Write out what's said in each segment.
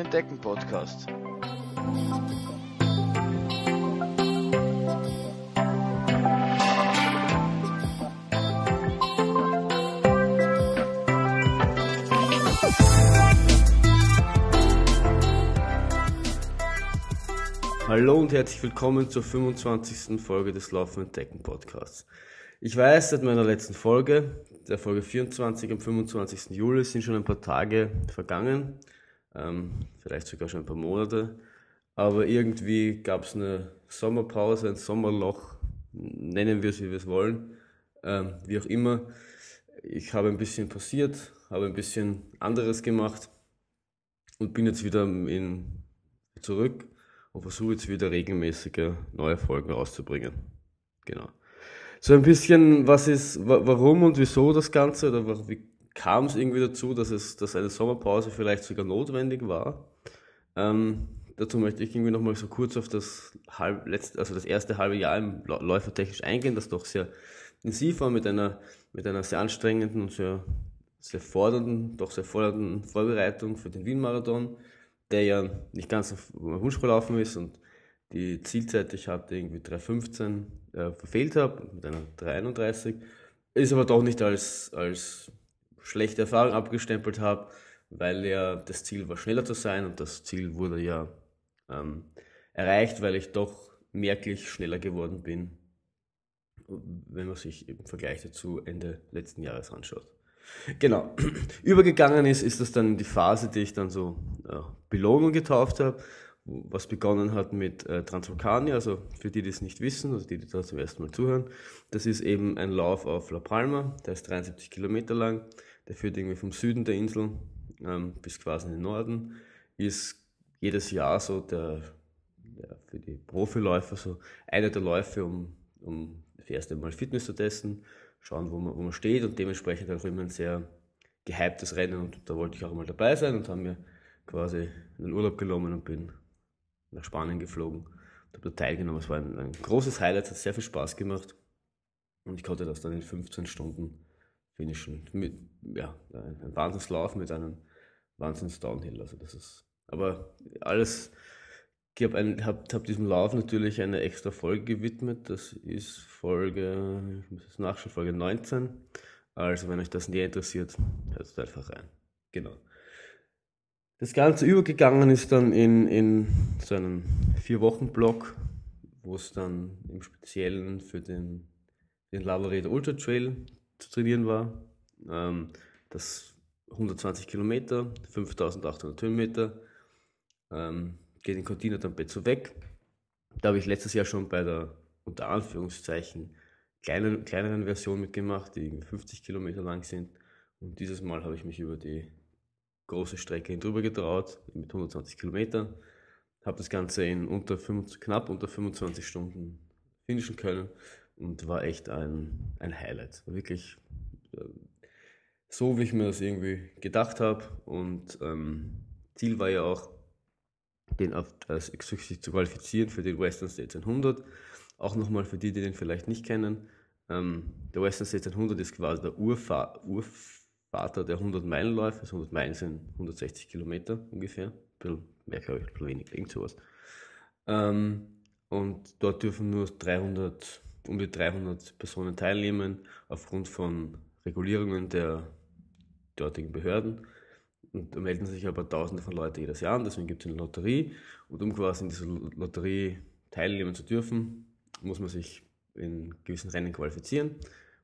Entdecken Podcast. Hallo und herzlich willkommen zur 25. Folge des Laufen entdecken Podcasts. Ich weiß, seit meiner letzten Folge, der Folge 24 am 25. Juli, sind schon ein paar Tage vergangen, ähm, vielleicht sogar schon ein paar Monate, aber irgendwie gab es eine Sommerpause, ein Sommerloch, nennen wir es, wie wir es wollen, ähm, wie auch immer. Ich habe ein bisschen passiert, habe ein bisschen anderes gemacht und bin jetzt wieder in, zurück und versuche jetzt wieder regelmäßige neue Folgen rauszubringen. Genau. So ein bisschen, was ist, warum und wieso das Ganze oder wie kam es irgendwie dazu, dass es, dass eine Sommerpause vielleicht sogar notwendig war? Ähm, dazu möchte ich irgendwie nochmal so kurz auf das halb, letzte, also das erste halbe Jahr im Läufertechnisch eingehen, das doch sehr intensiv war mit einer, mit einer sehr anstrengenden und sehr, sehr fordernden, doch sehr fordernden Vorbereitung für den Wien-Marathon, der ja nicht ganz auf Wunsch gelaufen ist und die Zielzeit, ich hatte irgendwie 3,15 äh, verfehlt habe, mit einer 3,31, ist aber doch nicht als, als schlechte Erfahrung abgestempelt habe, weil ja das Ziel war, schneller zu sein und das Ziel wurde ja ähm, erreicht, weil ich doch merklich schneller geworden bin, wenn man sich im Vergleich dazu Ende letzten Jahres anschaut. Genau. Übergegangen ist, ist das dann die Phase, die ich dann so äh, Belohnung getauft habe was begonnen hat mit äh, Transvulcania, also für die, die es nicht wissen, also die, die da zum ersten Mal zuhören, das ist eben ein Lauf auf La Palma, der ist 73 Kilometer lang, der führt irgendwie vom Süden der Insel ähm, bis quasi in den Norden, ist jedes Jahr so der, der für die Profiläufer so einer der Läufe, um, um das erste Mal Fitness zu testen, schauen, wo man, wo man steht und dementsprechend auch immer ein sehr gehyptes Rennen und da wollte ich auch mal dabei sein und haben mir quasi einen Urlaub genommen und bin nach Spanien geflogen und habe da teilgenommen. Es war ein, ein, großes Highlight, hat sehr viel Spaß gemacht und ich konnte das dann in 15 Stunden finishen. Mit, ja, ein Wahnsinnslauf mit einem Wahnsinns-Downhill. Also das ist, aber alles, ich habe hab, hab diesem Lauf natürlich eine extra Folge gewidmet. Das ist Folge, ich muss es nachschauen, Folge 19. Also wenn euch das näher interessiert, hört einfach rein. Genau. Das Ganze übergegangen ist dann in, in so einen Vier-Wochen-Block, wo es dann im Speziellen für den, den Lavareda Ultra Trail zu trainieren war. Ähm, das 120 Kilometer, 5800 Höhenmeter, ähm, geht in Cortina d'Ampezzo weg. Da habe ich letztes Jahr schon bei der unter Anführungszeichen kleinen, kleineren Version mitgemacht, die 50 Kilometer lang sind. Und dieses Mal habe ich mich über die große Strecke drüber getraut, mit 120 Kilometern. Habe das Ganze in unter 25, knapp unter 25 Stunden finishen können und war echt ein, ein Highlight. War wirklich äh, so, wie ich mir das irgendwie gedacht habe. Und ähm, Ziel war ja auch, den als sich zu qualifizieren für den Western States 100. Auch nochmal für die, die den vielleicht nicht kennen. Ähm, der Western States 100 ist quasi der Urfahr, Urfahr Vater der 100-Meilen-Läufe. Also 100 Meilen sind 160 Kilometer ungefähr. Ein bisschen mehr, glaube ich, ein bisschen weniger, irgend sowas. Ähm, und dort dürfen nur 300, um die 300 Personen teilnehmen, aufgrund von Regulierungen der dortigen Behörden. Und da melden sich aber Tausende von Leuten jedes Jahr an, deswegen gibt es eine Lotterie. Und um quasi in dieser Lotterie teilnehmen zu dürfen, muss man sich in gewissen Rennen qualifizieren.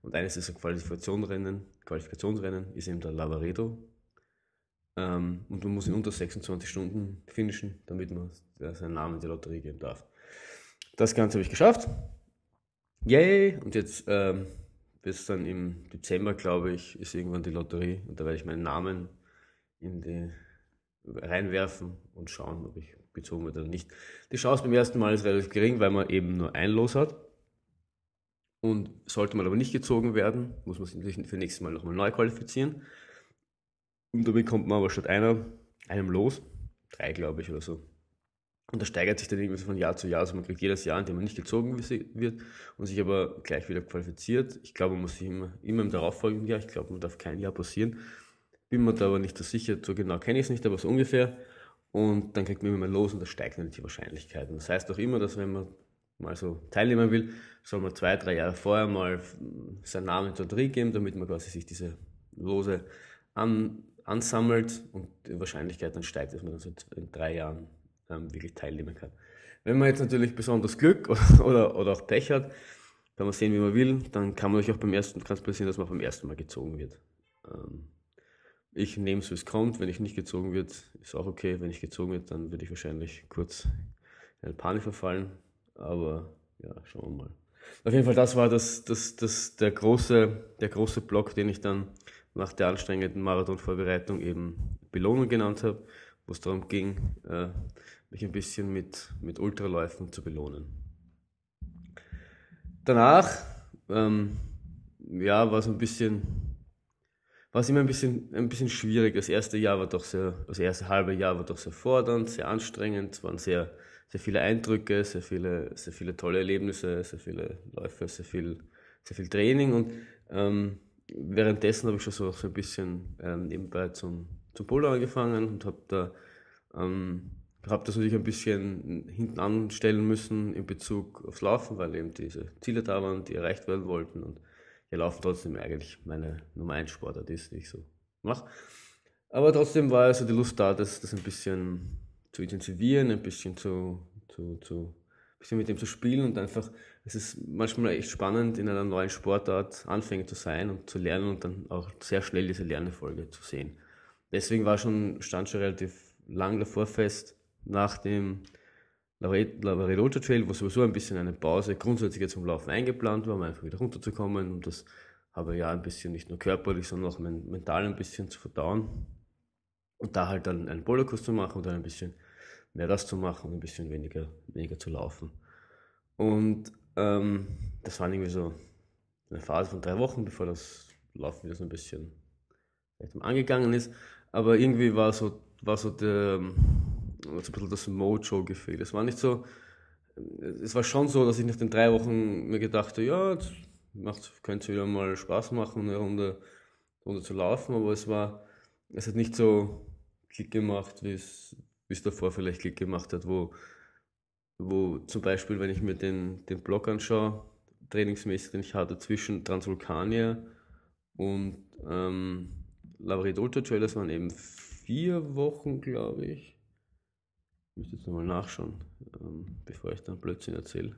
Und eines dieser Qualifikationsrennen, Qualifikationsrennen ist eben der Lavaredo. Ähm, und man muss in unter 26 Stunden finishen, damit man seinen Namen in die Lotterie geben darf. Das Ganze habe ich geschafft. Yay! Und jetzt ähm, bis dann im Dezember, glaube ich, ist irgendwann die Lotterie und da werde ich meinen Namen in die reinwerfen und schauen, ob ich bezogen werde oder nicht. Die Chance beim ersten Mal ist relativ gering, weil man eben nur ein Los hat. Und sollte man aber nicht gezogen werden, muss man sich natürlich für nächstes Mal nochmal neu qualifizieren. Und damit kommt man aber statt einer, einem los, drei glaube ich oder so. Und das steigert sich dann irgendwie von Jahr zu Jahr. Also man kriegt jedes Jahr, in dem man nicht gezogen wird und sich aber gleich wieder qualifiziert. Ich glaube, man muss sich immer, immer im darauffolgenden Jahr, ich glaube, man darf kein Jahr passieren. Bin mir da aber nicht so sicher, so genau kenne ich es nicht, aber so ungefähr. und dann kriegt man immer mehr los und das steigt natürlich die Wahrscheinlichkeit. Das heißt auch immer, dass wenn man mal so teilnehmen will, soll man zwei, drei Jahre vorher mal seinen Namen in die Lotterie geben, damit man quasi sich diese Lose an, ansammelt und die Wahrscheinlichkeit dann steigt, dass man dann so in drei Jahren ähm, wirklich teilnehmen kann. Wenn man jetzt natürlich besonders Glück oder, oder, auch Pech hat, kann man sehen, wie man will, dann kann man euch auch beim ersten, kann es passieren, dass man beim ersten Mal gezogen wird. Ähm, ich nehme es, wie es kommt. Wenn ich nicht gezogen wird, ist auch okay. Wenn ich gezogen wird, dann würde ich wahrscheinlich kurz in Panik verfallen. Aber ja, schauen wir mal. Auf jeden Fall, das war das, das, das, der, große, der große Block, den ich dann nach der anstrengenden Marathonvorbereitung eben Belohnung genannt habe, wo es darum ging, äh, mich ein bisschen mit, mit Ultraläufen zu belohnen. Danach, ähm, ja, war es ein bisschen war es immer ein bisschen, ein bisschen schwierig. Das erste Jahr war doch sehr, das erste halbe Jahr war doch sehr fordernd, sehr anstrengend. Es waren sehr, sehr viele Eindrücke, sehr viele, sehr viele tolle Erlebnisse, sehr viele Läufe, sehr viel, sehr viel Training und ähm, währenddessen habe ich schon so, so ein bisschen ähm, nebenbei zum, zum Polo angefangen und habe da ähm, habe das natürlich ein bisschen hinten anstellen müssen in Bezug aufs Laufen, weil eben diese Ziele da waren, die erreicht werden wollten und ja, Laufen trotzdem eigentlich meine Nummer 1 Sportart ist, die ich so mache. Aber trotzdem war also die Lust da, das, das ein bisschen zu intensivieren, ein bisschen zu, zu, zu bisschen mit dem zu spielen und einfach, es ist manchmal echt spannend, in einer neuen Sportart Anfänger zu sein und zu lernen und dann auch sehr schnell diese Lernerfolge zu sehen. Deswegen war schon, stand schon relativ lang davor fest, nach dem Lavaredocha Trail, wo sowieso ein bisschen eine Pause grundsätzlich zum Laufen eingeplant war, um einfach wieder runterzukommen und das habe ja ein bisschen nicht nur körperlich, sondern auch mental ein bisschen zu verdauen. Und da halt dann einen Bollerkurs zu machen und dann ein bisschen mehr das zu machen und ein bisschen weniger, weniger zu laufen. Und ähm, das war irgendwie so eine Phase von drei Wochen, bevor das Laufen wieder so ein bisschen angegangen ist. Aber irgendwie war so, war so der, ein bisschen das Mojo gefehlt. Es war nicht so, es war schon so, dass ich nach den drei Wochen mir gedacht habe, ja, macht, könnte wieder mal Spaß machen, eine Runde, Runde zu laufen, aber es war, es hat nicht so Klick gemacht, wie es, wie es davor vielleicht Klick gemacht hat, wo, wo zum Beispiel, wenn ich mir den, den Block anschaue, trainingsmäßig, den ich hatte zwischen Transvulkania und ähm, Ultra Trail, das waren eben vier Wochen, glaube ich. Ich müsste jetzt nochmal nachschauen, ähm, bevor ich dann Blödsinn erzähle.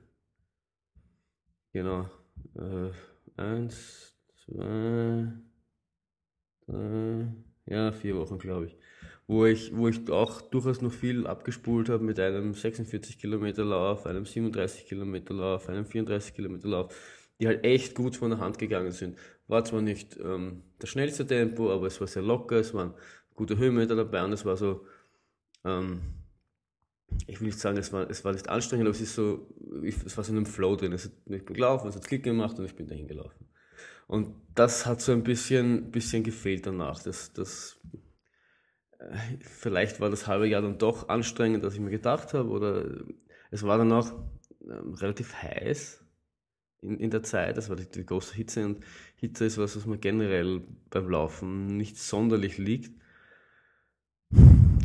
Genau. Äh, eins, zwei, drei, ja, vier Wochen, glaube ich. Wo ich, wo ich auch durchaus noch viel abgespult habe mit einem 46 Kilometer Lauf, einem 37 Kilometer Lauf, einem 34 Kilometer Lauf, die halt echt gut von der Hand gegangen sind. War zwar nicht ähm, das schnellste Tempo, aber es war sehr locker, es waren gute Höhenmeter dabei und es war so, ähm, ich will nicht sagen, es war, es war nicht anstrengend, aber es ist so, ich, es war so in einem Flow drin. Es hat, ich bin gelaufen, es hat Klick gemacht und ich bin dahin gelaufen. Und das hat so ein bisschen, bisschen gefehlt danach. Das, das, äh, vielleicht war das halbe Jahr dann doch anstrengend, als ich mir gedacht habe, oder es war dann auch ähm, relativ heiß in, in der Zeit. Das war die, die große Hitze und Hitze ist was, was mir generell beim Laufen nicht sonderlich liegt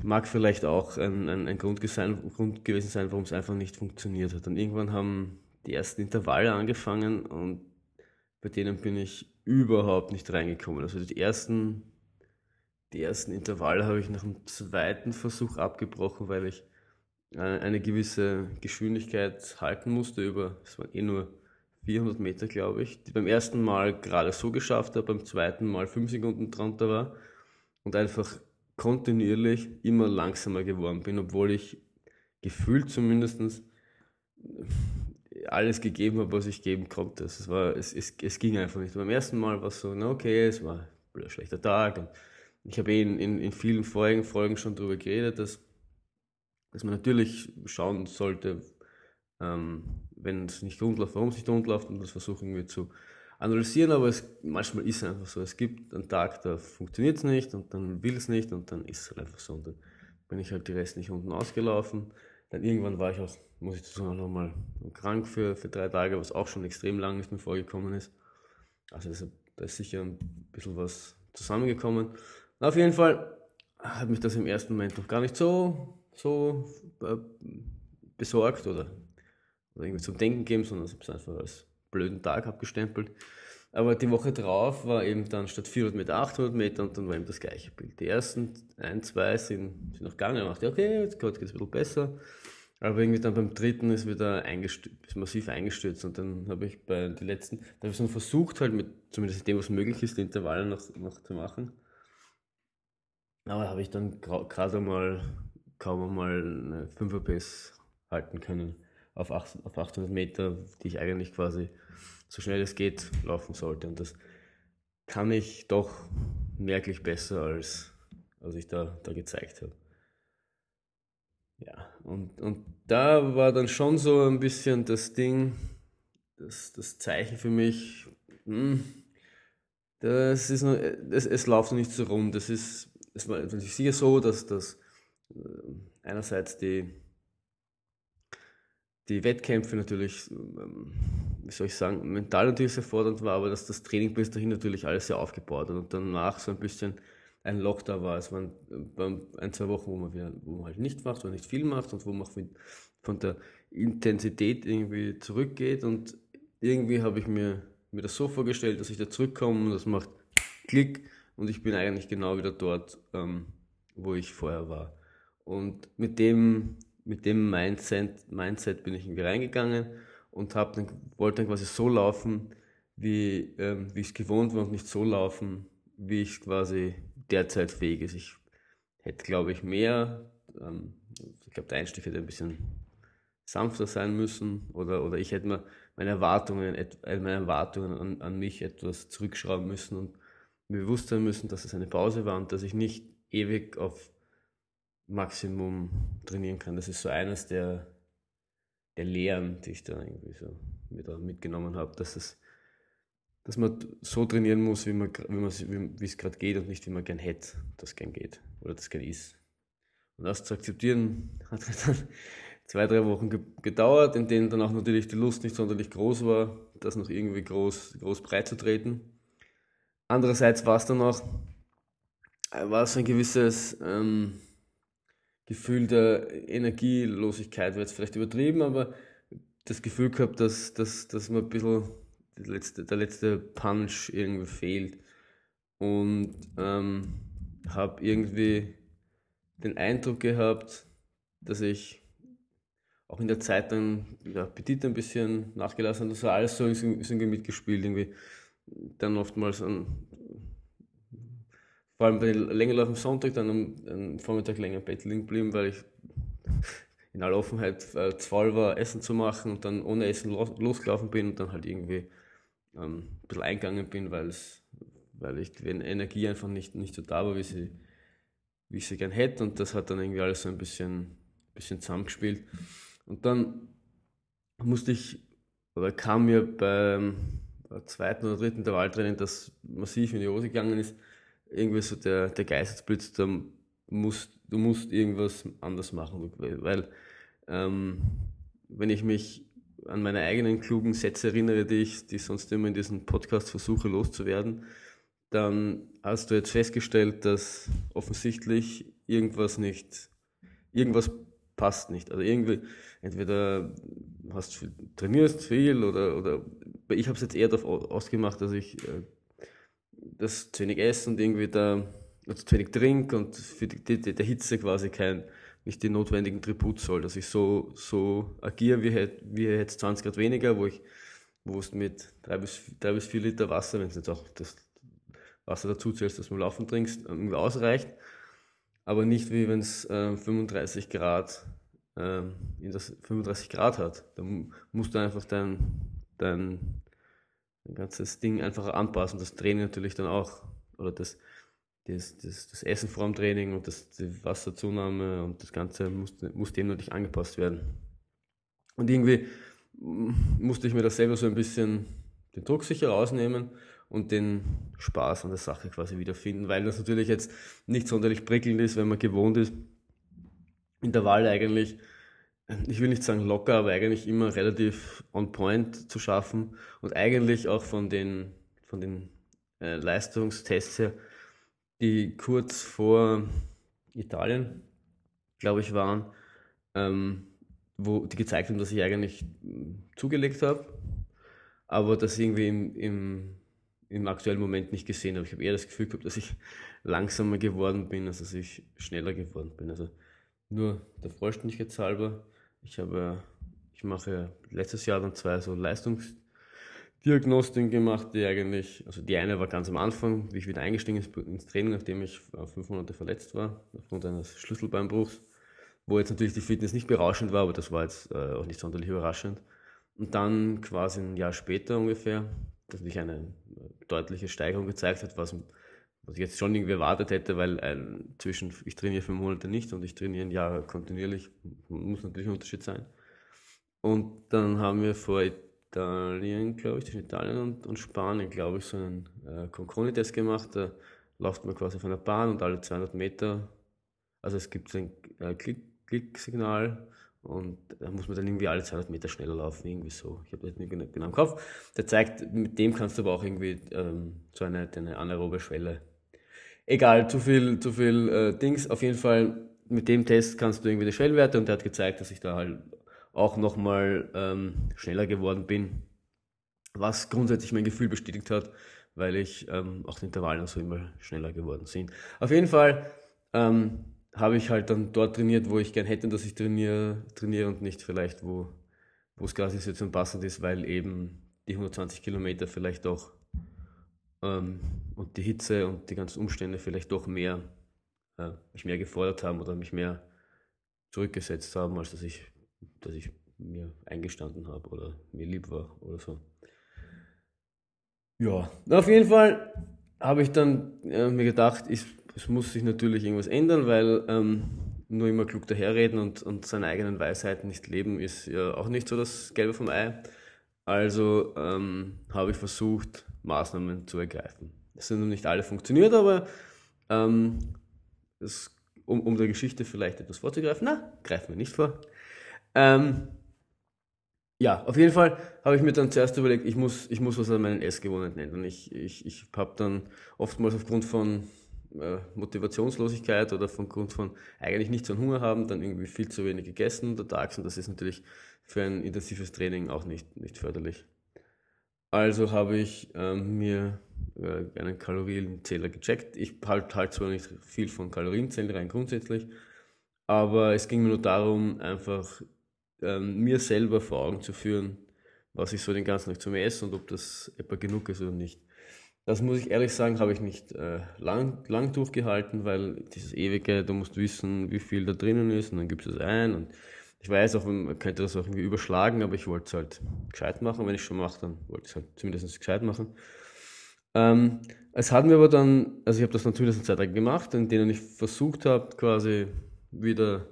mag vielleicht auch ein, ein, ein Grund, sein, Grund gewesen sein, warum es einfach nicht funktioniert hat. Und irgendwann haben die ersten Intervalle angefangen und bei denen bin ich überhaupt nicht reingekommen. Also die ersten, die ersten Intervalle habe ich nach dem zweiten Versuch abgebrochen, weil ich eine gewisse Geschwindigkeit halten musste über, es waren eh nur 400 Meter, glaube ich, die beim ersten Mal gerade so geschafft habe, beim zweiten Mal 5 Sekunden drunter war und einfach kontinuierlich immer langsamer geworden bin, obwohl ich gefühlt zumindest alles gegeben habe, was ich geben konnte. Es, war, es, es, es ging einfach nicht. Beim ersten Mal war es so, na okay, es war ein schlechter Tag. Und ich habe eh in, in, in vielen vorigen Folgen schon darüber geredet, dass, dass man natürlich schauen sollte, ähm, wenn es nicht rund läuft, warum es nicht rund läuft und das versuchen wir zu analysieren, aber es, manchmal ist es einfach so. Es gibt einen Tag, da funktioniert es nicht und dann will es nicht und dann ist es halt einfach so. Und dann bin ich halt die restlichen unten ausgelaufen. Dann irgendwann war ich auch, muss ich dazu noch mal krank für, für drei Tage, was auch schon extrem lang nicht mehr vorgekommen ist. Also das, da ist sicher ein bisschen was zusammengekommen. Und auf jeden Fall hat mich das im ersten Moment noch gar nicht so so äh, besorgt oder, oder irgendwie zum Denken gegeben, sondern es einfach als blöden Tag abgestempelt. Aber die Woche drauf war eben dann statt 400 Meter 800 Meter und dann war eben das gleiche Bild. Die ersten ein, zwei sind, sind noch gegangen. Ich dachte, okay, jetzt geht es ein bisschen besser. Aber irgendwie dann beim dritten ist wieder eingestürzt, ist massiv eingestürzt. Und dann habe ich bei den letzten, da habe ich so versucht, halt mit zumindest dem, was möglich ist, die Intervalle noch, noch zu machen. Aber habe ich dann gerade mal kaum einmal eine 5er Pace halten können auf, 800 Meter, die ich eigentlich quasi so schnell es geht laufen sollte. Und das kann ich doch merklich besser, als, als ich da, da gezeigt habe. Ja, und, und da war dann schon so ein bisschen das Ding, das, das Zeichen für mich, hm, das ist noch, es, es läuft noch nicht so rund. Das ist, es war natürlich sicher so, dass das äh, einerseits die, die Wettkämpfe natürlich, ähm, wie soll ich sagen, mental natürlich sehr fordernd war, aber dass das Training bis dahin natürlich alles sehr aufgebaut hat und danach so ein bisschen ein Loch da war. Es waren ein, zwei Wochen, wo man, wieder, wo man halt nicht macht, wo man nicht viel macht und wo man von der Intensität irgendwie zurückgeht und irgendwie habe ich mir, mir das so vorgestellt, dass ich da zurückkomme und das macht Klick und ich bin eigentlich genau wieder dort, ähm, wo ich vorher war. Und mit dem mit dem Mindset, Mindset bin ich irgendwie reingegangen und hab dann, wollte dann quasi so laufen, wie, ähm, wie ich es gewohnt war und nicht so laufen, wie ich quasi derzeit fähig ist. Ich hätte, glaube ich, mehr, ähm, ich glaube, der Einstieg hätte ein bisschen sanfter sein müssen oder, oder ich hätte mir meine Erwartungen, äh, meine Erwartungen an, an mich etwas zurückschrauben müssen und mir bewusst sein müssen, dass es eine Pause war und dass ich nicht ewig auf Maximum trainieren kann. Das ist so eines der, der Lehren, die ich da irgendwie so wieder mitgenommen habe, dass es dass man so trainieren muss, wie, man, wie, man, wie es gerade geht und nicht wie man gern hätte, das gern geht oder das gern ist. Und das zu akzeptieren hat dann zwei, drei Wochen gedauert, in denen dann auch natürlich die Lust nicht sonderlich groß war, das noch irgendwie groß, groß breit zu treten. Andererseits war es dann auch, war es ein gewisses, ähm, Gefühl der Energielosigkeit, wäre jetzt vielleicht übertrieben, aber das Gefühl gehabt, dass, dass, dass mir ein bisschen letzte, der letzte Punch irgendwie fehlt. Und ähm, habe irgendwie den Eindruck gehabt, dass ich auch in der Zeit dann der Appetit ein bisschen nachgelassen hat. Das war alles so irgendwie mitgespielt. Irgendwie. Dann oftmals an vor allem bei den Längenlauf am Sonntag, dann am, am Vormittag länger im Bett liegen geblieben, weil ich in aller Offenheit äh, zu faul war, Essen zu machen und dann ohne Essen los, losgelaufen bin und dann halt irgendwie ähm, ein bisschen eingegangen bin, weil ich die Energie einfach nicht, nicht so da war, wie, sie, wie ich sie gern hätte und das hat dann irgendwie alles so ein bisschen, bisschen zusammengespielt. Und dann musste ich, oder kam mir beim zweiten oder dritten Intervalltraining, das massiv in die Hose gegangen ist, irgendwie so der, der Geistesblitz, da musst, du musst irgendwas anders machen, weil ähm, wenn ich mich an meine eigenen klugen Sätze erinnere, die ich, die sonst immer in diesem Podcast versuche loszuwerden, dann hast du jetzt festgestellt, dass offensichtlich irgendwas nicht, irgendwas passt nicht. Also irgendwie, entweder hast du trainierst viel oder, oder ich habe es jetzt eher darauf ausgemacht, dass ich äh, das zu wenig esse und irgendwie da also zu wenig trinke und für die, die, der Hitze quasi kein, nicht den notwendigen Tribut soll, dass ich so, so agiere wie, wie jetzt 20 Grad weniger, wo ich wo es mit drei bis, drei bis vier Liter Wasser, wenn es jetzt auch das Wasser dazu zählst, das du Laufen trinkst, irgendwie ausreicht. Aber nicht wie wenn es äh, 35 Grad äh, in das 35 Grad hat. Da musst du einfach dein, dein ein ganzes Ding einfach anpassen. Das Training natürlich dann auch, oder das, das, das, das Essen vor dem Training und das, die Wasserzunahme und das Ganze muss, muss dem natürlich angepasst werden. Und irgendwie musste ich mir das selber so ein bisschen den Druck sicher rausnehmen und den Spaß an der Sache quasi wiederfinden, weil das natürlich jetzt nicht sonderlich prickelnd ist, wenn man gewohnt ist, Intervalle eigentlich ich will nicht sagen locker, aber eigentlich immer relativ on point zu schaffen und eigentlich auch von den, von den äh, Leistungstests her, die kurz vor Italien glaube ich, waren, ähm, wo die gezeigt haben, dass ich eigentlich zugelegt habe, aber das irgendwie im, im, im aktuellen Moment nicht gesehen habe. Ich habe eher das Gefühl gehabt, dass ich langsamer geworden bin, als dass ich schneller geworden bin. Also nur der Vollständigkeit halber. Ich habe, ich mache letztes Jahr dann zwei so Leistungsdiagnostiken gemacht, die eigentlich, also die eine war ganz am Anfang, wie ich wieder eingestiegen ins Training, nachdem ich fünf Monate verletzt war, aufgrund eines Schlüsselbeinbruchs, wo jetzt natürlich die Fitness nicht berauschend war, aber das war jetzt äh, auch nicht sonderlich überraschend. Und dann quasi ein Jahr später ungefähr, dass sich eine deutliche Steigerung gezeigt hat, was was ich jetzt schon irgendwie erwartet hätte, weil ein, äh, zwischen ich trainiere fünf Monate nicht und ich trainiere ein Jahr kontinuierlich, muss natürlich ein Unterschied sein. Und dann haben wir vor Italien, glaube ich, zwischen Italien und, und Spanien, glaube ich, so einen äh, Conconi-Test gemacht. Da läuft man quasi auf einer Bahn und alle 200 Meter, also es gibt ein äh, Klick, Klicksignal und da muss man dann irgendwie alle 200 Meter schneller laufen, irgendwie so. Ich habe das nicht genau im Kopf. Der zeigt, mit dem kannst du aber auch irgendwie ähm, so eine, eine anaerobe Schwelle Egal, zu viel, zu viel äh, Dings. Auf jeden Fall, mit dem Test kannst du irgendwie die Schwellwerte und der hat gezeigt, dass ich da halt auch nochmal ähm, schneller geworden bin. Was grundsätzlich mein Gefühl bestätigt hat, weil ich ähm, auch die Intervallen so immer schneller geworden sind. Auf jeden Fall ähm, habe ich halt dann dort trainiert, wo ich gern hätte, dass ich trainiere, trainiere und nicht vielleicht, wo, wo es gerade Situation passend ist, weil eben die 120 Kilometer vielleicht auch ähm, und die Hitze und die ganzen Umstände vielleicht doch mehr, äh, mich mehr gefordert haben oder mich mehr zurückgesetzt haben, als dass ich, dass ich mir eingestanden habe oder mir lieb war oder so. Ja, auf jeden Fall habe ich dann äh, mir gedacht, ich, es muss sich natürlich irgendwas ändern, weil ähm, nur immer klug daherreden und, und seine eigenen Weisheiten nicht leben, ist ja auch nicht so das Gelbe vom Ei. Also ähm, habe ich versucht, Maßnahmen zu ergreifen. Es sind noch nicht alle funktioniert, aber ähm, das, um, um der Geschichte vielleicht etwas vorzugreifen, na, greifen wir nicht vor. Ähm, ja, auf jeden Fall habe ich mir dann zuerst überlegt, ich muss, ich muss was an meinen Essgewohnheiten ändern. Ich, ich, ich habe dann oftmals aufgrund von äh, Motivationslosigkeit oder von Grund von eigentlich nicht so einen Hunger haben, dann irgendwie viel zu wenig gegessen untertags und das ist natürlich für ein intensives Training auch nicht, nicht förderlich. Also habe ich ähm, mir äh, einen Kalorienzähler gecheckt. Ich halte halt zwar nicht viel von Kalorienzählen rein grundsätzlich, aber es ging mir nur darum, einfach ähm, mir selber vor Augen zu führen, was ich so den ganzen Tag zu mir esse und ob das etwa genug ist oder nicht. Das muss ich ehrlich sagen, habe ich nicht äh, lang, lang durchgehalten, weil dieses ewige, du musst wissen, wie viel da drinnen ist und dann gibst du es ein und ich weiß auch, man könnte das auch irgendwie überschlagen, aber ich wollte es halt gescheit machen. Wenn ich schon mache, dann wollte ich es halt zumindest gescheit machen. Ähm, es hat mir aber dann, also ich habe das natürlich eine Zeit lang gemacht, in denen ich versucht habe, quasi wieder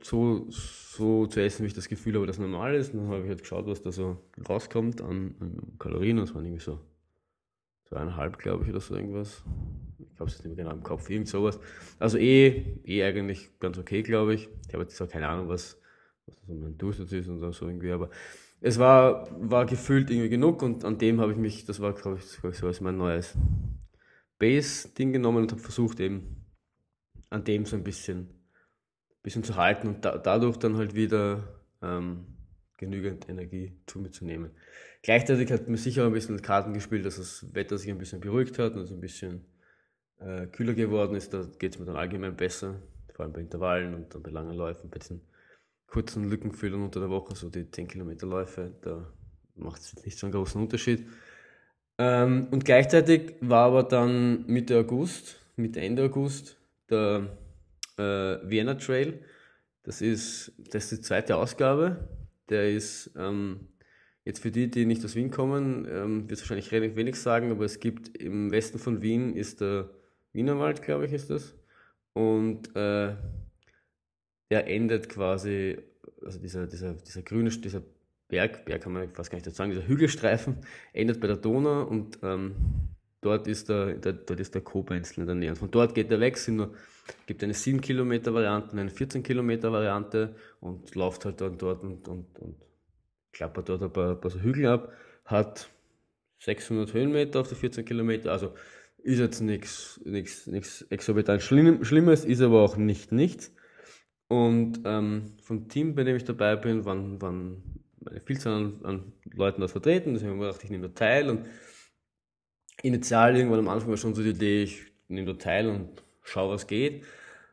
so, so zu essen, wie ich das Gefühl habe, dass normal ist. Und dann habe ich halt geschaut, was da so rauskommt an, an Kalorien. Das waren irgendwie so zweieinhalb, glaube ich, oder so irgendwas. Ich habe es jetzt nicht mehr genau im Kopf, irgend sowas. Also eh, eh eigentlich ganz okay, glaube ich. Ich habe jetzt auch keine Ahnung, was, was so mein Durchsatz ist und so irgendwie, aber es war, war gefühlt irgendwie genug und an dem habe ich mich, das war, glaube ich, glaub ich, so als mein neues Base-Ding genommen und habe versucht eben an dem so ein bisschen, bisschen zu halten und da, dadurch dann halt wieder ähm, genügend Energie zu mir zu nehmen. Gleichzeitig hat mir sicher ein bisschen Karten gespielt, dass das Wetter sich ein bisschen beruhigt hat und es ein bisschen äh, kühler geworden ist. Da geht es mir dann allgemein besser, vor allem bei Intervallen und dann bei langen Läufen, bei diesen kurzen Lückenfüllern unter der Woche, so die 10 Kilometer Läufe, da macht es nicht so einen großen Unterschied. Ähm, und gleichzeitig war aber dann Mitte August, Mitte Ende August, der äh, Vienna Trail. Das ist, das ist die zweite Ausgabe. Der ist ähm, Jetzt für die, die nicht aus Wien kommen, ähm, wird es wahrscheinlich relativ wenig sagen, aber es gibt im Westen von Wien ist der Wienerwald, glaube ich, ist das. Und äh, der endet quasi, also dieser, dieser, dieser grüne, dieser Berg, Berg kann man fast gar nicht sagen, dieser Hügelstreifen endet bei der Donau und ähm, dort ist der, der, dort ist der Koblenz in der Nähe. Und von dort geht er weg, sind nur, gibt eine 7 Kilometer Variante, eine 14 Kilometer Variante und läuft halt dann dort und, und, und klappert dort ein paar, ein paar so Hügel ab, hat 600 Höhenmeter auf die 14 Kilometer, also ist jetzt nichts exorbitant Schlimm, Schlimmes, ist aber auch nicht nichts. Und ähm, vom Team, bei dem ich dabei bin, waren, waren eine Vielzahl an, an Leuten dort vertreten. Deswegen habe ich gedacht, ich nehme da teil. Und initial irgendwann am Anfang war schon so die Idee, ich nehme da teil und schaue, was geht.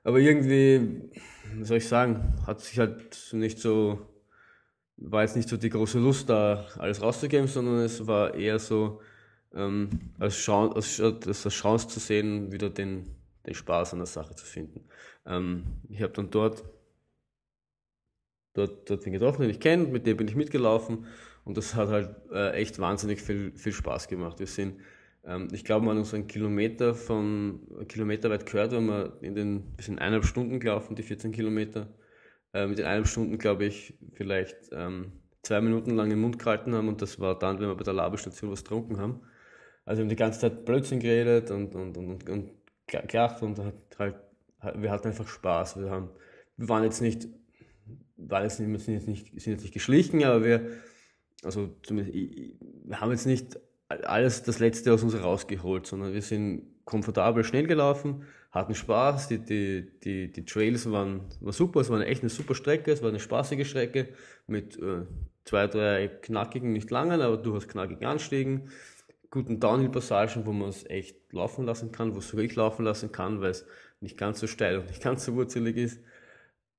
Aber irgendwie, wie soll ich sagen, hat sich halt nicht so, war jetzt nicht so die große Lust da, alles rauszugeben, sondern es war eher so, ähm, als, Chance, als, als Chance zu sehen, wieder den, den Spaß an der Sache zu finden. Ähm, ich habe dann dort, dort, dort den getroffen, den ich kenne, mit dem bin ich mitgelaufen und das hat halt äh, echt wahnsinnig viel, viel Spaß gemacht. Wir sind, ich glaube, man hat uns einen Kilometer von, Kilometer weit gehört, wenn wir in den, wir sind eineinhalb Stunden gelaufen, die 14 Kilometer. Äh, mit den eineinhalb Stunden, glaube ich, vielleicht ähm, zwei Minuten lang den Mund gehalten haben und das war dann, wenn wir bei der Labestation was getrunken haben. Also wir haben die ganze Zeit Blödsinn geredet und, und, und, und, und gelacht und halt, wir hatten einfach Spaß. Wir, haben, wir waren jetzt nicht, waren jetzt nicht, sind, jetzt nicht, sind jetzt nicht geschlichen, aber wir, also zumindest, wir haben jetzt nicht alles das Letzte aus uns rausgeholt, sondern wir sind komfortabel schnell gelaufen, hatten Spaß, die, die, die, die Trails waren, war super, es war echt eine super Strecke, es war eine spaßige Strecke mit äh, zwei, drei knackigen, nicht langen, aber durchaus knackigen Anstiegen guten Downhill-Passagen, wo man es echt laufen lassen kann, wo es ich laufen lassen kann, weil es nicht ganz so steil und nicht ganz so wurzelig ist.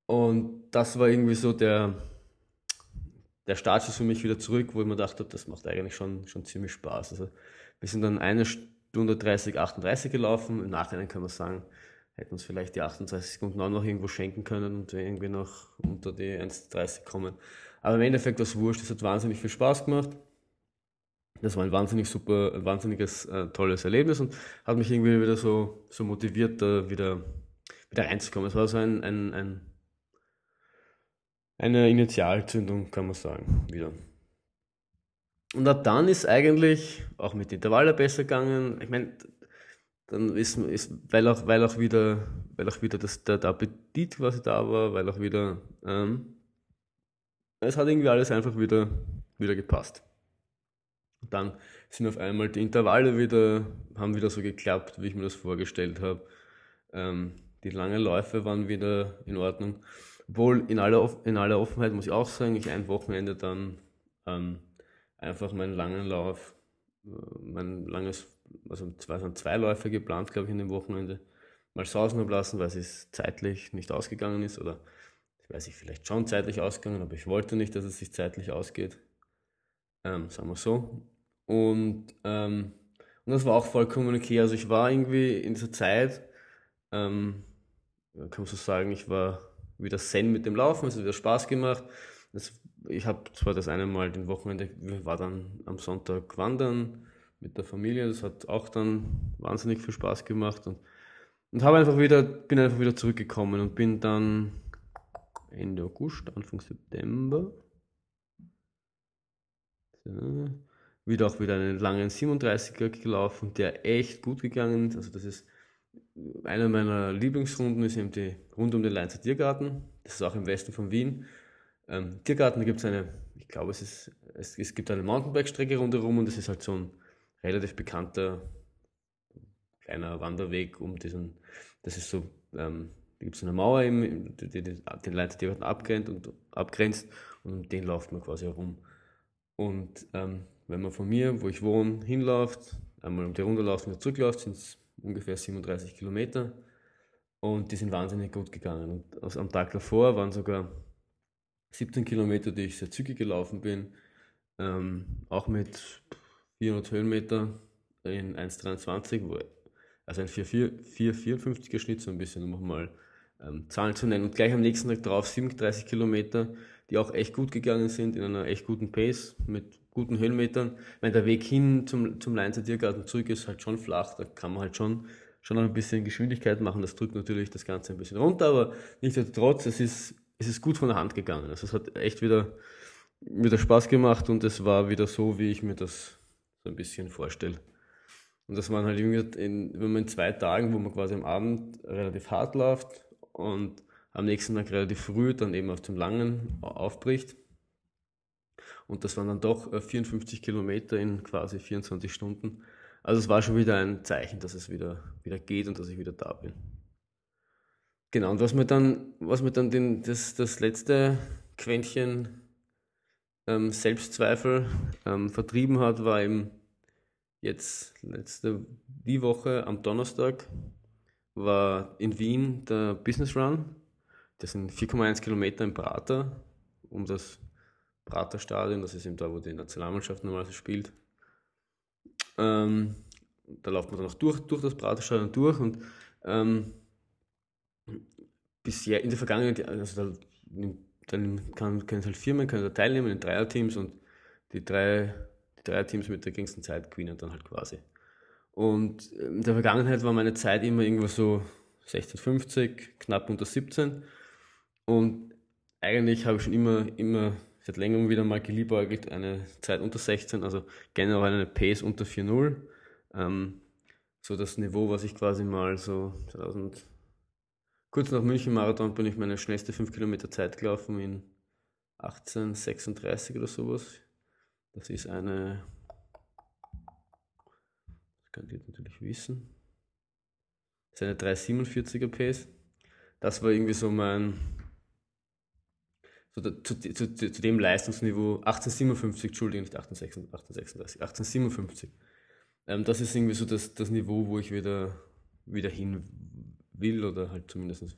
Und das war irgendwie so der, der Startschuss für mich wieder zurück, wo ich mir gedacht habe, das macht eigentlich schon, schon ziemlich Spaß. Also wir sind dann eine Stunde 30, 38 gelaufen. Im Nachhinein kann man sagen, hätten uns vielleicht die 38 Sekunden auch noch irgendwo schenken können und irgendwie noch unter die 1,30 kommen. Aber im Endeffekt es wurscht, es hat wahnsinnig viel Spaß gemacht. Das war ein wahnsinnig super, ein wahnsinniges, äh, tolles Erlebnis und hat mich irgendwie wieder so, so motiviert, da wieder, wieder reinzukommen. Es war so ein, ein, ein, eine Initialzündung, kann man sagen, wieder. Und ab dann ist eigentlich auch mit Intervalle besser gegangen. Ich meine, dann ist, ist weil auch, weil auch wieder, weil auch wieder das, der, der Appetit quasi da war, weil auch wieder, ähm, es hat irgendwie alles einfach wieder, wieder gepasst. Und dann sind auf einmal die Intervalle wieder, haben wieder so geklappt, wie ich mir das vorgestellt habe. Ähm, die langen Läufe waren wieder in Ordnung. Obwohl in aller, in aller Offenheit muss ich auch sagen, ich ein Wochenende dann ähm, einfach meinen langen Lauf, äh, mein langes, also zwei, sind zwei Läufe geplant, glaube ich, in dem Wochenende, mal sausen habe lassen, weil es zeitlich nicht ausgegangen ist oder ich weiß nicht, vielleicht schon zeitlich ausgegangen, aber ich wollte nicht, dass es sich zeitlich ausgeht. Ähm, sagen wir so. Und, ähm, und das war auch vollkommen okay. Also ich war irgendwie in dieser Zeit, ähm, kann man so sagen, ich war wieder zen mit dem Laufen, es hat wieder Spaß gemacht. Das, ich habe zwar das eine Mal den Wochenende, war dann am Sonntag wandern mit der Familie, das hat auch dann wahnsinnig viel Spaß gemacht und, und habe einfach wieder, bin einfach wieder zurückgekommen und bin dann Ende August, Anfang September. Wieder auch wieder einen langen 37er gelaufen, der echt gut gegangen ist. Also das ist eine meiner Lieblingsrunden ist eben die Runde um den Leinzer Tiergarten. Das ist auch im Westen von Wien. Ähm, Tiergarten, da gibt es eine, ich glaube, es, ist, es, es gibt eine Mountainbike-Strecke rundherum und das ist halt so ein relativ bekannter kleiner Wanderweg um diesen, das ist so, ähm, da gibt es eine Mauer, eben, die, die, die den Leinzer Tiergarten abgrenzt und, abgrenzt und um den läuft man quasi herum. Und ähm, wenn man von mir, wo ich wohne, hinläuft, einmal um die Runde läuft und wieder zurückläuft, sind es ungefähr 37 Kilometer. Und die sind wahnsinnig gut gegangen. Und am Tag davor waren sogar 17 Kilometer, die ich sehr zügig gelaufen bin. Ähm, auch mit 400 Höhenmeter in 1,23, also ein 4,54er Schnitt, so ein bisschen, um mal ähm, Zahlen zu nennen. Und gleich am nächsten Tag drauf 37 Kilometer, die auch echt gut gegangen sind, in einer echt guten Pace mit guten Höhenmetern. Meine, der Weg hin zum, zum Leinzer Tiergarten zurück ist halt schon flach, da kann man halt schon, schon ein bisschen Geschwindigkeit machen. Das drückt natürlich das Ganze ein bisschen runter, aber nichtsdestotrotz, es ist, es ist gut von der Hand gegangen. Also es hat echt wieder, wieder Spaß gemacht und es war wieder so, wie ich mir das so ein bisschen vorstelle. Und das waren halt irgendwie, in, in zwei Tagen, wo man quasi am Abend relativ hart läuft und am nächsten Tag relativ früh dann eben auf dem Langen aufbricht, und das waren dann doch 54 äh, Kilometer in quasi 24 Stunden. Also es war schon wieder ein Zeichen, dass es wieder, wieder geht und dass ich wieder da bin. Genau, und was mir dann, was mir dann den, das, das letzte Quäntchen ähm, Selbstzweifel ähm, vertrieben hat, war eben jetzt letzte die Woche am Donnerstag war in Wien der Business Run. Das sind 4,1 Kilometer im Prater, um das Prater Stadion, das ist eben da, wo die Nationalmannschaft normalerweise spielt. Ähm, da läuft man dann auch durch, durch das Prater Stadion durch und ähm, bisher in der Vergangenheit, also da, dann kann, können halt Firmen können da teilnehmen in Dreierteams und die drei, die Dreierteams mit der geringsten Zeit gewinnen dann halt quasi. Und in der Vergangenheit war meine Zeit immer irgendwo so 16,50, knapp unter 17. Und eigentlich habe ich schon immer, immer seit längerem wieder mal geliebäugelt, eine Zeit unter 16, also generell eine Pace unter 4,0. Ähm, so das Niveau, was ich quasi mal so 2000, kurz nach München Marathon bin ich meine schnellste 5 Kilometer Zeit gelaufen in 1836 oder sowas. Das ist eine könnt ihr natürlich wissen. Das ist eine 347er Pace. Das war irgendwie so mein, da, zu, zu, zu, dem Leistungsniveau 1857, Entschuldigung, nicht 1836, 1857. Ähm, das ist irgendwie so das, das Niveau, wo ich wieder, wieder hin will oder halt zumindest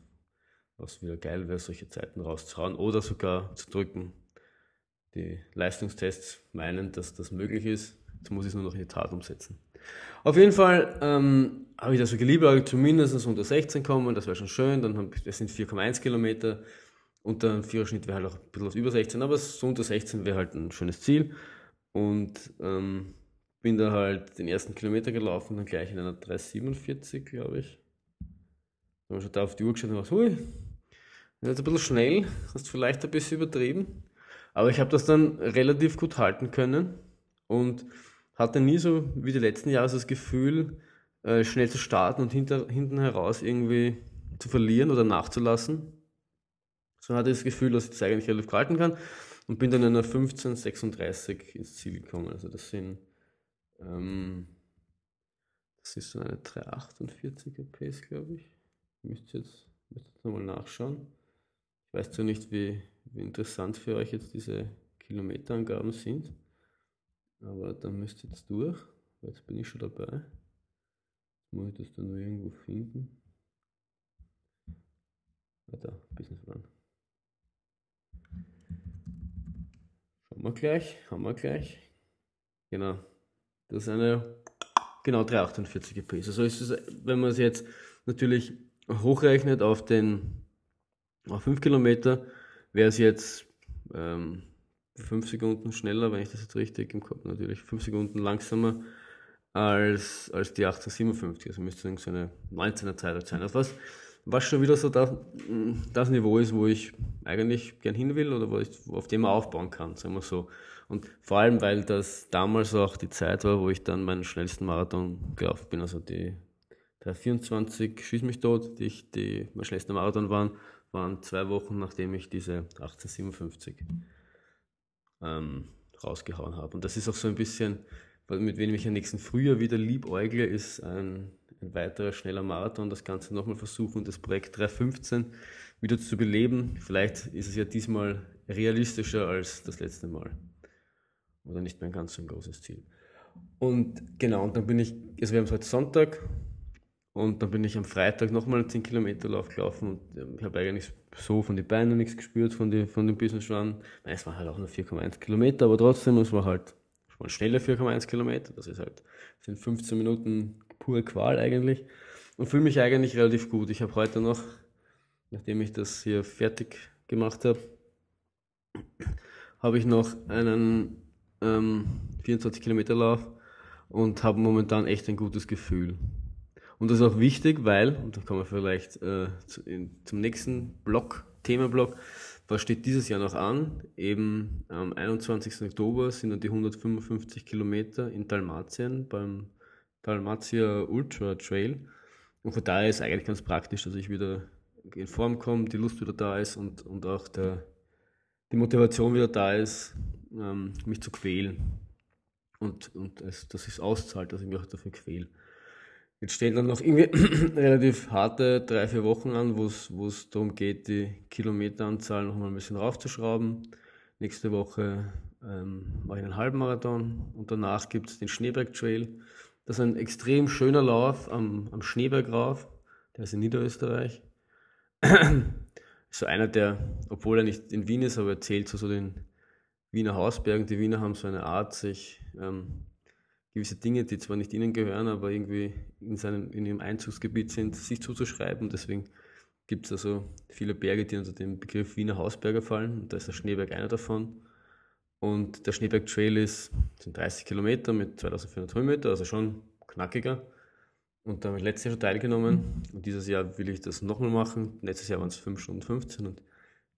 was wieder geil wäre, solche Zeiten rauszuhauen oder sogar zu drücken. Die Leistungstests meinen, dass das möglich ist. Jetzt muss ich es nur noch in die Tat umsetzen. Auf jeden Fall ähm, habe ich das so geliebt, zumindest unter 16 kommen, das wäre schon schön. Dann haben, das sind 4,1 Kilometer. Unter ein Viererschnitt wäre halt auch ein bisschen was über 16, aber so unter 16 wäre halt ein schönes Ziel. Und ähm, bin da halt den ersten Kilometer gelaufen, dann gleich in einer 3,47, glaube ich. Dann schon da auf die Uhr geschaut und war hui, das ist ein bisschen schnell, hast vielleicht ein bisschen übertrieben. Aber ich habe das dann relativ gut halten können und hatte nie so wie die letzten Jahre das Gefühl, äh, schnell zu starten und hinter, hinten heraus irgendwie zu verlieren oder nachzulassen. So hatte ich das Gefühl, dass ich das eigentlich relativ halten kann und bin dann in einer 1536 ins Ziel gekommen. Also das sind ähm, das ist so eine 348er Pace, glaube ich. Müsst jetzt, müsst jetzt nochmal nachschauen. Ich weiß zwar nicht, wie, wie interessant für euch jetzt diese Kilometerangaben sind. Aber dann müsst ihr jetzt durch. Jetzt bin ich schon dabei. Muss ich das dann nur irgendwo finden. Ah, da, Schauen wir gleich, haben wir gleich. Genau. Das ist eine, genau 348 Pace. Also ist es, wenn man es jetzt natürlich hochrechnet auf den, auf 5 Kilometer, wäre es jetzt ähm, 5 Sekunden schneller, wenn ich das jetzt richtig im Kopf natürlich, 5 Sekunden langsamer als, als die 1857. Also müsste so eine 19er Zeit sein. Also was, was schon wieder so das, das Niveau ist, wo ich eigentlich gern hin will oder wo ich, auf dem man aufbauen kann, sagen wir so. Und vor allem, weil das damals auch die Zeit war, wo ich dann meinen schnellsten Marathon gelaufen bin. Also die 324 Schieß mich tot, die, die mein schnellster Marathon waren, waren zwei Wochen nachdem ich diese 1857 ähm, rausgehauen habe. Und das ist auch so ein bisschen, mit wem ich am nächsten Frühjahr wieder liebäugle, ist ein, ein weiterer schneller Marathon, das Ganze nochmal versuchen, das Projekt 315 wieder zu beleben. Vielleicht ist es ja diesmal realistischer als das letzte Mal. Oder nicht mehr ein ganz so ein großes Ziel. Und genau, und dann bin ich, also wir haben es heute Sonntag, und dann bin ich am Freitag nochmal einen 10 Kilometer Lauf gelaufen und ich habe eigentlich so von den Beinen nichts gespürt, von, die, von dem Business Run. Es war halt auch nur 4,1 Kilometer, aber trotzdem, es war halt schon schnelle 4,1 Kilometer. Das ist halt, sind 15 Minuten pure Qual eigentlich. Und fühle mich eigentlich relativ gut. Ich habe heute noch, nachdem ich das hier fertig gemacht habe, habe ich noch einen ähm, 24 Kilometer Lauf und habe momentan echt ein gutes Gefühl. Und das ist auch wichtig, weil, und da kommen wir vielleicht äh, zu, in, zum nächsten Block, Themenblock, was steht dieses Jahr noch an? Eben am 21. Oktober sind dann die 155 Kilometer in Dalmatien beim Dalmatia Ultra Trail. Und von daher ist es eigentlich ganz praktisch, dass ich wieder in Form komme, die Lust wieder da ist und, und auch der, die Motivation wieder da ist, ähm, mich zu quälen. Und, und es, dass es auszahlt, dass ich mich auch dafür quäle. Jetzt stehen dann noch irgendwie relativ harte drei, vier Wochen an, wo es darum geht, die Kilometeranzahl noch mal ein bisschen raufzuschrauben. Nächste Woche ähm, mache ich einen Halbmarathon und danach gibt es den Schneeberg Trail. Das ist ein extrem schöner Lauf am, am Schneeberg rauf. Der ist in Niederösterreich. so einer, der, obwohl er nicht in Wien ist, aber er zählt zu so den Wiener Hausbergen. Die Wiener haben so eine Art, sich ähm, gewisse Dinge, die zwar nicht ihnen gehören, aber irgendwie in, seinem, in ihrem Einzugsgebiet sind, sich zuzuschreiben. Deswegen gibt es also viele Berge, die unter den Begriff Wiener Hausberger fallen. Und da ist der Schneeberg einer davon. Und der Schneeberg Trail ist, sind 30 Kilometer mit 2400 Höhenmeter, also schon knackiger. Und da habe ich letztes Jahr schon teilgenommen. Und dieses Jahr will ich das nochmal machen. Letztes Jahr waren es 5 Stunden 15 und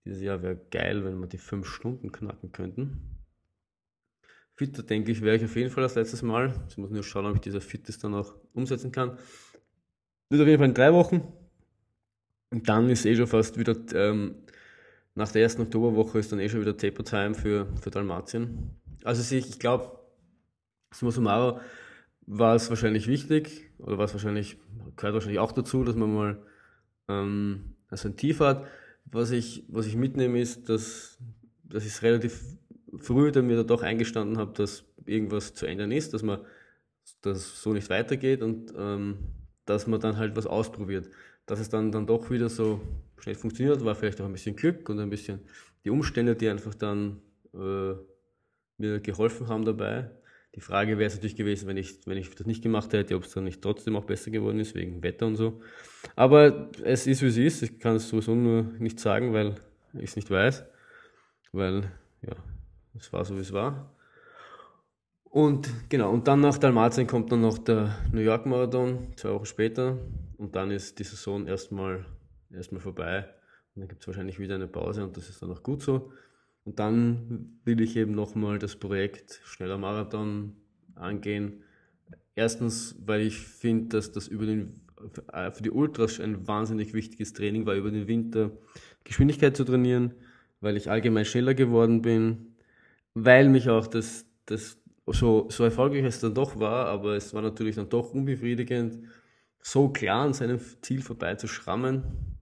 dieses Jahr wäre geil, wenn wir die 5 Stunden knacken könnten. Fitter, denke ich, wäre ich auf jeden Fall als letztes Mal. Ich muss nur schauen, ob ich diese Fitness dann auch umsetzen kann. Wird auf jeden Fall in drei Wochen. Und dann ist eh schon fast wieder, ähm, nach der ersten Oktoberwoche ist dann eh schon wieder Taper Time für, für Dalmatien. Also ich, ich glaube, summa summarum war es wahrscheinlich wichtig, oder war es wahrscheinlich, gehört wahrscheinlich auch dazu, dass man mal ähm, also ein Tief hat. Was ich, was ich mitnehme, ist, dass, dass ich es relativ früh dann mir da doch eingestanden habe, dass irgendwas zu ändern ist, dass man das so nicht weitergeht und ähm, dass man dann halt was ausprobiert. Dass es dann, dann doch wieder so schnell funktioniert, war vielleicht auch ein bisschen Glück und ein bisschen die Umstände, die einfach dann äh, mir geholfen haben dabei. Die Frage wäre es natürlich gewesen, wenn ich, wenn ich das nicht gemacht hätte, ob es dann nicht trotzdem auch besser geworden ist, wegen Wetter und so. Aber es ist, wie es ist. Ich kann es sowieso nur nicht sagen, weil ich es nicht weiß. Weil, ja, es war so, wie es war. Und genau, und dann nach Dalmatien kommt dann noch der New York Marathon, zwei Wochen später. Und dann ist die Saison erstmal, erstmal vorbei. Und dann gibt es wahrscheinlich wieder eine Pause und das ist dann auch gut so. Und dann will ich eben nochmal das Projekt Schneller Marathon angehen. Erstens, weil ich finde, dass das über den, für die Ultras ein wahnsinnig wichtiges Training war, über den Winter Geschwindigkeit zu trainieren, weil ich allgemein schneller geworden bin, weil mich auch das, das so, so erfolgreich es dann doch war, aber es war natürlich dann doch unbefriedigend, so klar an seinem Ziel vorbei zu schrammen.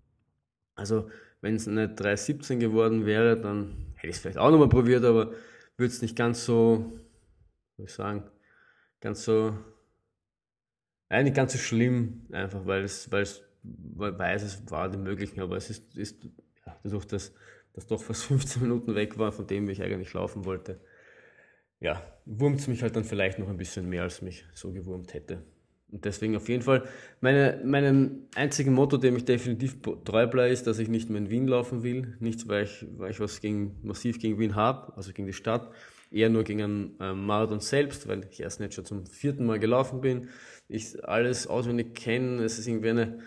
Also, wenn es eine 3,17 geworden wäre, dann hätte ich es vielleicht auch nochmal probiert, aber würde es nicht ganz so, wie ich sagen, ganz so, eigentlich ganz so schlimm, einfach weil es, weil es, weil weiß, es war die möglichen, aber es ist, ist ja, dadurch, dass das doch fast 15 Minuten weg war von dem, wie ich eigentlich laufen wollte. Ja, wurmt es mich halt dann vielleicht noch ein bisschen mehr, als mich so gewurmt hätte. Und deswegen auf jeden Fall, meine, meinem einzigen Motto, dem ich definitiv treu bleibe, ist, dass ich nicht mehr in Wien laufen will. Nicht, weil ich, weil ich was gegen, massiv gegen Wien habe, also gegen die Stadt. Eher nur gegen einen ähm, Marathon selbst, weil ich erst nicht schon zum vierten Mal gelaufen bin. Ich alles auswendig kenne. Es ist irgendwie eine,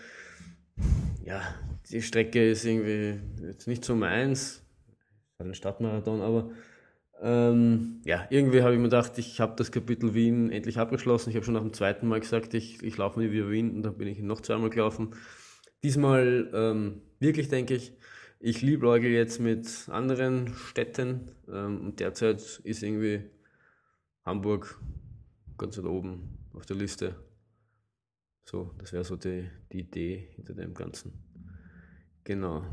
ja, die Strecke ist irgendwie jetzt nicht so meins, ein Stadtmarathon, aber ähm, ja, irgendwie habe ich mir gedacht, ich habe das Kapitel Wien endlich abgeschlossen. Ich habe schon nach dem zweiten Mal gesagt, ich, ich laufe nie wieder Wien und dann bin ich noch zweimal gelaufen. Diesmal ähm, wirklich, denke ich, ich liebläuge jetzt mit anderen Städten ähm, und derzeit ist irgendwie Hamburg ganz weit oben auf der Liste. So, das wäre so die, die Idee hinter dem Ganzen. Genau.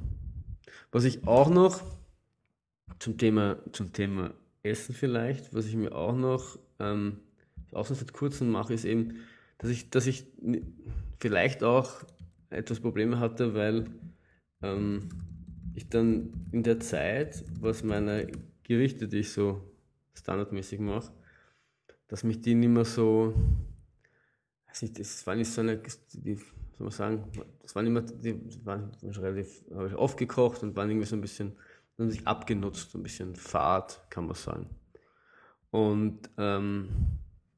Was ich auch noch zum Thema, zum Thema Essen vielleicht, was ich mir auch noch, ähm, auch seit kurzem mache, ist eben, dass ich, dass ich vielleicht auch etwas Probleme hatte, weil ähm, ich dann in der Zeit, was meine Gerichte, die ich so standardmäßig mache, dass mich die nicht mehr so, weiß nicht, das war nicht so eine, die, soll man sagen, das waren immer, die waren relativ, habe ich oft gekocht und waren irgendwie so ein bisschen, haben sich abgenutzt, so ein bisschen fad, kann man sagen. Und ähm,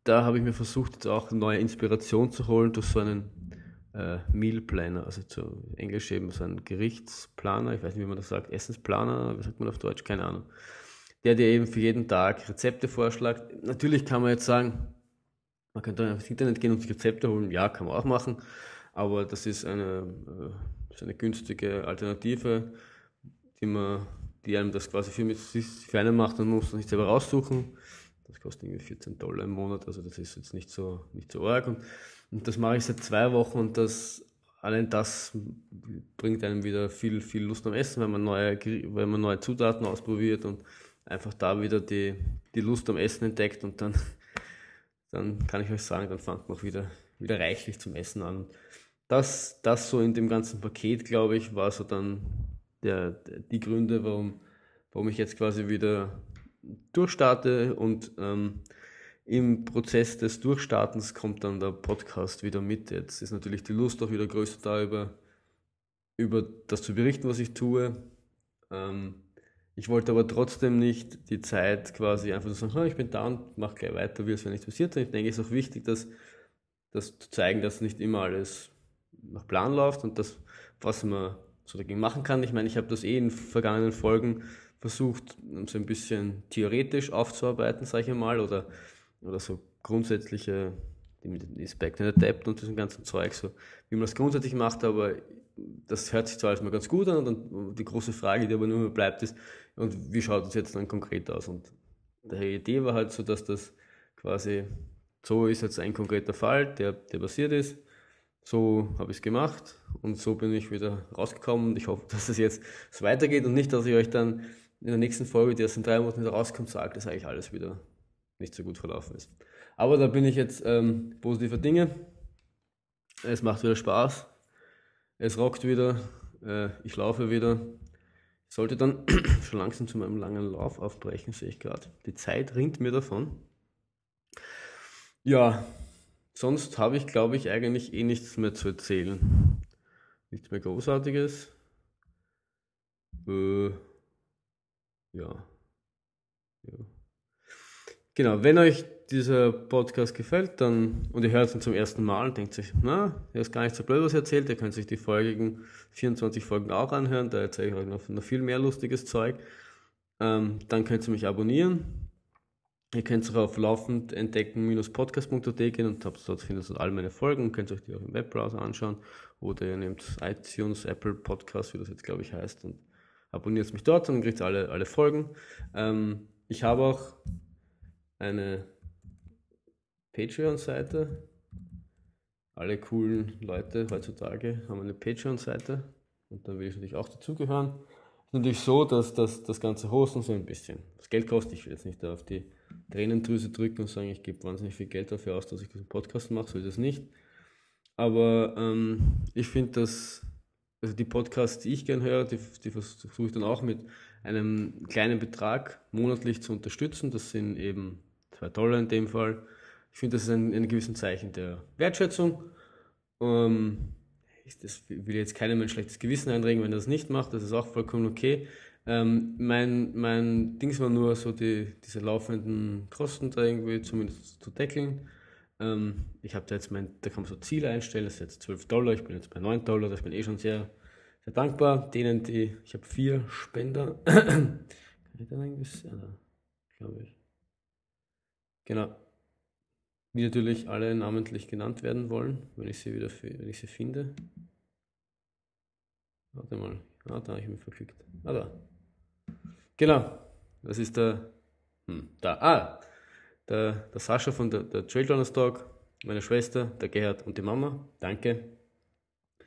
da habe ich mir versucht, jetzt auch neue Inspiration zu holen durch so einen äh, Meal Planner, also zu Englisch eben so einen Gerichtsplaner, ich weiß nicht, wie man das sagt, Essensplaner, wie sagt man auf Deutsch, keine Ahnung. Der dir eben für jeden Tag Rezepte vorschlägt. Natürlich kann man jetzt sagen, man könnte ins Internet gehen und sich Rezepte holen, ja, kann man auch machen. Aber das ist eine, äh, ist eine günstige Alternative, die, man, die einem das quasi für, für einen macht und muss das nicht selber raussuchen. Das kostet irgendwie 14 Dollar im Monat, also das ist jetzt nicht so, nicht so arg. Und, und das mache ich seit zwei Wochen und das, allein das bringt einem wieder viel, viel Lust am Essen, wenn man neue, wenn man neue Zutaten ausprobiert und einfach da wieder die, die Lust am Essen entdeckt und dann, dann kann ich euch sagen, dann fängt man auch wieder, wieder reichlich zum Essen an. Das, das so in dem ganzen Paket, glaube ich, war so dann der, die Gründe, warum, warum ich jetzt quasi wieder durchstarte und ähm, im Prozess des Durchstartens kommt dann der Podcast wieder mit. Jetzt ist natürlich die Lust auch wieder größer da, über, über das zu berichten, was ich tue. Ähm, ich wollte aber trotzdem nicht die Zeit quasi einfach so sagen, ich bin da und mache gleich weiter, wie es wenn nichts passiert. Und ich denke, es ist auch wichtig, dass, das zu zeigen, dass nicht immer alles nach Plan läuft und das, was man so dagegen machen kann. Ich meine, ich habe das eh in vergangenen Folgen versucht, so ein bisschen theoretisch aufzuarbeiten, sage ich einmal, oder, oder so grundsätzliche Aspekte in der Debt und diesem ganzen Zeug, so wie man das grundsätzlich macht, aber das hört sich zwar alles mal ganz gut an und die große Frage, die aber nur mehr bleibt, ist, und wie schaut es jetzt dann konkret aus? Und die Idee war halt so, dass das quasi so ist jetzt ein konkreter Fall, der, der passiert ist. So habe ich es gemacht und so bin ich wieder rausgekommen und ich hoffe, dass es jetzt so weitergeht und nicht, dass ich euch dann in der nächsten Folge, die erst in drei Monaten wieder rauskommt, sage, dass eigentlich alles wieder nicht so gut verlaufen ist. Aber da bin ich jetzt ähm, positiver Dinge. Es macht wieder Spaß. Es rockt wieder. Äh, ich laufe wieder. Ich sollte dann schon langsam zu meinem langen Lauf aufbrechen, sehe ich gerade. Die Zeit rinnt mir davon. Ja, sonst habe ich, glaube ich, eigentlich eh nichts mehr zu erzählen. Nichts mehr Großartiges. Äh, ja. ja. Genau, wenn euch dieser Podcast gefällt, dann und ihr hört ihn zum ersten Mal denkt sich, na, er ist gar nicht so blöd, was er erzählt, ihr könnt sich die folgigen 24 Folgen auch anhören, da erzähle ich euch noch, noch viel mehr lustiges Zeug. Ähm, dann könnt ihr mich abonnieren. Ihr könnt auch auf laufend entdecken-podcast.at gehen und dort findet ihr all meine Folgen und könnt euch die auch im Webbrowser anschauen. Oder ihr nehmt iTunes, Apple Podcast, wie das jetzt glaube ich heißt, und abonniert mich dort und dann kriegt alle, alle Folgen. Ähm, ich habe auch eine Patreon-Seite. Alle coolen Leute heutzutage haben eine Patreon-Seite und da will ich natürlich auch dazugehören. Es ist natürlich so, dass das, das ganze Hosten so ein bisschen das Geld kostet. Ich will jetzt nicht da auf die Tränendrüse drücken und sagen, ich gebe wahnsinnig viel Geld dafür aus, dass ich diesen Podcast mache, so ist es nicht. Aber ähm, ich finde, dass also die Podcasts, die ich gerne höre, die, die versuche ich dann auch mit einem kleinen Betrag monatlich zu unterstützen. Das sind eben zwei Dollar in dem Fall. Ich finde, das ist ein, ein gewisses Zeichen der Wertschätzung. Ähm, ich das will jetzt keinem ein schlechtes Gewissen einregen, wenn er das nicht macht, das ist auch vollkommen okay. Ähm, mein, mein Ding war nur so, die, diese laufenden Kosten da irgendwie zumindest zu deckeln. Ähm, ich habe da jetzt mein, da kann man so Ziele einstellen, das ist jetzt 12 Dollar, ich bin jetzt bei 9 Dollar, das bin eh schon sehr, sehr dankbar. Denen, die, ich habe vier Spender. kann ich da irgendwie, ja, glaube ich. Genau. Die natürlich alle namentlich genannt werden wollen, wenn ich sie wieder wenn ich sie finde. Warte mal. Ah, da habe ich mich verklickt. Ah, da. Genau. Das ist der. Hm, da. Ah! Der, der Sascha von der, der Trailrunners Talk, meine Schwester, der Gerhard und die Mama. Danke.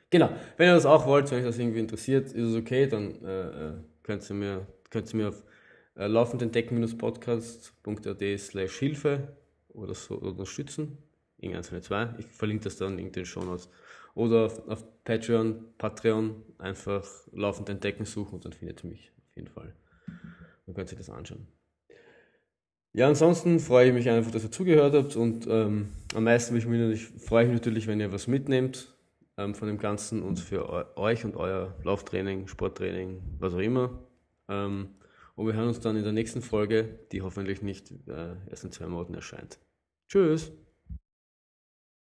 Genau. Wenn ihr das auch wollt, wenn euch das irgendwie interessiert, ist es okay, dann äh, äh könnt ihr mir, könnt ihr mir auf äh, laufendentdecken-podcast.at slash Hilfe oder so unterstützen. Irgendeins von den zwei. Ich verlinke das dann in den Show Notes. Oder auf, auf Patreon, Patreon einfach laufend entdecken suchen und dann findet ihr mich auf jeden Fall. Dann könnt ihr das anschauen. Ja, ansonsten freue ich mich einfach, dass ihr zugehört habt und ähm, am meisten mich natürlich, freue ich mich natürlich, wenn ihr was mitnehmt ähm, von dem Ganzen und für euch und euer Lauftraining, Sporttraining, was auch immer. Ähm, und wir hören uns dann in der nächsten Folge, die hoffentlich nicht äh, erst in zwei Monaten erscheint. Tschüss!